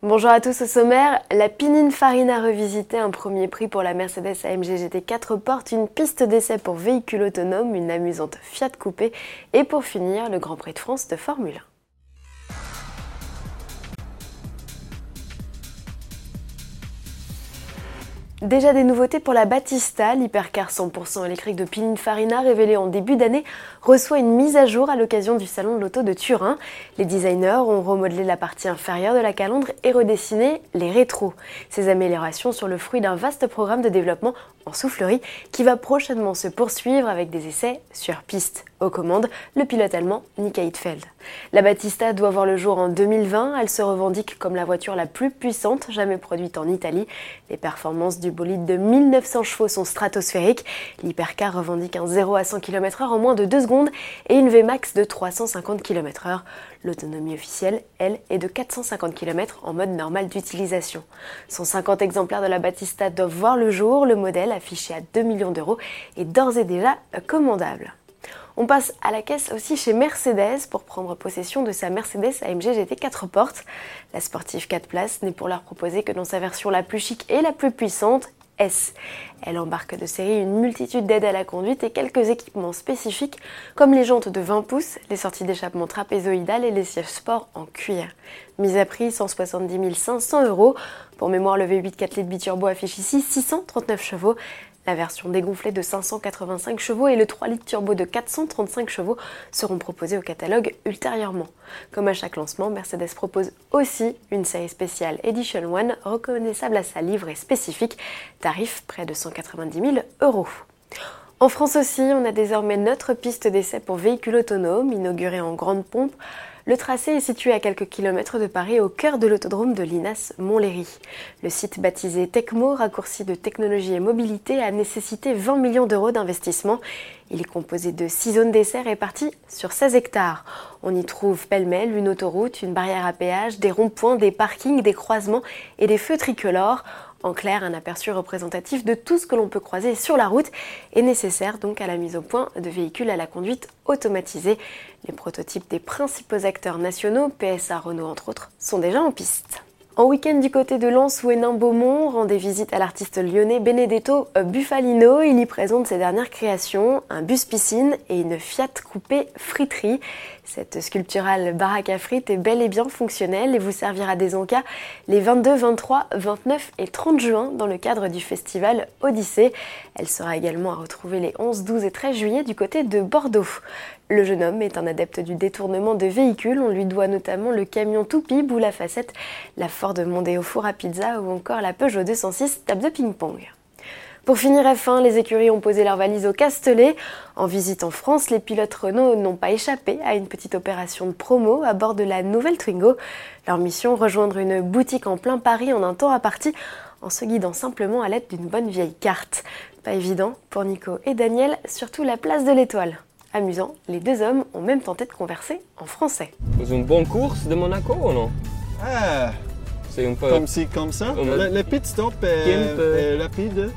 Bonjour à tous au sommaire, la Pininfarina revisité, un premier prix pour la Mercedes AMG GT 4 portes, une piste d'essai pour véhicules autonomes, une amusante Fiat Coupé et pour finir le Grand Prix de France de Formule 1. Déjà des nouveautés pour la Battista, l'hypercar 100% électrique de Pininfarina révélée en début d'année reçoit une mise à jour à l'occasion du salon de l'auto de Turin. Les designers ont remodelé la partie inférieure de la calandre et redessiné les rétros. Ces améliorations sont le fruit d'un vaste programme de développement en soufflerie qui va prochainement se poursuivre avec des essais sur piste. Aux commandes, le pilote allemand Nick Heidfeld. La Battista doit voir le jour en 2020. Elle se revendique comme la voiture la plus puissante jamais produite en Italie. Les performances du bolide de 1900 chevaux sont stratosphériques. L'hypercar revendique un 0 à 100 km/h en moins de 2 secondes et une Vmax de 350 km/h. L'autonomie officielle, elle, est de 450 km en mode normal d'utilisation. 150 exemplaires de la Battista doivent voir le jour. Le modèle, affiché à 2 millions d'euros, est d'ores et déjà commandable. On passe à la caisse aussi chez Mercedes pour prendre possession de sa Mercedes AMG GT 4 portes. La sportive 4 places n'est pour leur proposer que dans sa version la plus chic et la plus puissante, S. Elle embarque de série une multitude d'aides à la conduite et quelques équipements spécifiques comme les jantes de 20 pouces, les sorties d'échappement trapézoïdales et les sièges sport en cuir. Mise à prix 170 500 euros. Pour mémoire, le V8 4 litres biturbo affiche ici 639 chevaux. La version dégonflée de 585 chevaux et le 3 litres turbo de 435 chevaux seront proposés au catalogue ultérieurement. Comme à chaque lancement, Mercedes propose aussi une série spéciale Edition One reconnaissable à sa livrée spécifique, tarif près de 190 000 euros. En France aussi, on a désormais notre piste d'essai pour véhicules autonomes, inaugurée en grande pompe. Le tracé est situé à quelques kilomètres de Paris, au cœur de l'autodrome de Linas Montlhéry. Le site baptisé Tecmo, raccourci de technologie et mobilité, a nécessité 20 millions d'euros d'investissement. Il est composé de 6 zones d'essai réparties sur 16 hectares. On y trouve pêle-mêle une autoroute, une barrière à péage, des ronds-points, des parkings, des croisements et des feux tricolores. En clair, un aperçu représentatif de tout ce que l'on peut croiser sur la route est nécessaire donc à la mise au point de véhicules à la conduite automatisée. Les prototypes des principaux acteurs nationaux, PSA, Renault entre autres, sont déjà en piste. En week-end du côté de Lens ou Hénin-Beaumont, rendez visite à l'artiste lyonnais Benedetto Buffalino. Il y présente ses dernières créations, un bus piscine et une Fiat coupée friterie. Cette sculpturale baraque à frites est bel et bien fonctionnelle et vous servira des encas les 22, 23, 29 et 30 juin dans le cadre du festival Odyssée. Elle sera également à retrouver les 11, 12 et 13 juillet du côté de Bordeaux. Le jeune homme est un adepte du détournement de véhicules. On lui doit notamment le camion Toupie, boule à facettes, la Ford Mondeo Four à pizza ou encore la Peugeot 206 table de ping-pong. Pour finir F1, les écuries ont posé leurs valises au Castellet. En visite en France, les pilotes Renault n'ont pas échappé à une petite opération de promo à bord de la nouvelle Twingo. Leur mission, rejoindre une boutique en plein Paris en un temps à partie en se guidant simplement à l'aide d'une bonne vieille carte. Pas évident pour Nico et Daniel, surtout la place de l'étoile. Amusant, les deux hommes ont même tenté de converser en français. C'est une bonne course de Monaco ou non? Ah, C'est un peu... comme ci, comme ça? Comme- Le, le pit stop est, rapide.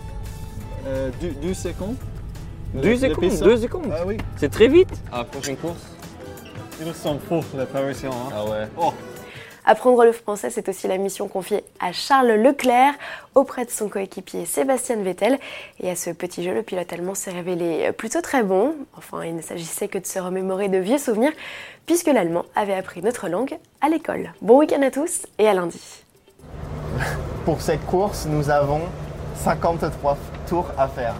Euh, deux, deux secondes. Deux secondes, deux secondes. Ah oui. C'est très vite. À prochaine course. Ils sont faux, les Parisiens. Hein? Ah ouais. Oh, Apprendre le français, c'est aussi la mission confiée à Charles Leclerc auprès de son coéquipier Sébastien Vettel. Et à ce petit jeu, le pilote allemand s'est révélé plutôt très bon. Enfin, il ne s'agissait que de se remémorer de vieux souvenirs, puisque l'allemand avait appris notre langue à l'école. Bon week-end à tous et à lundi. Pour cette course, nous avons 53 tours à faire.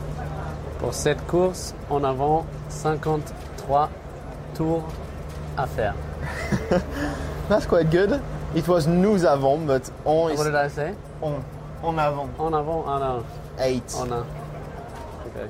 Pour cette course, en avant 53 tours à faire. That's quite good. It was nous avons, but on is What did I say? on. En avant. En avant, en avant. Eight. En a. Okay.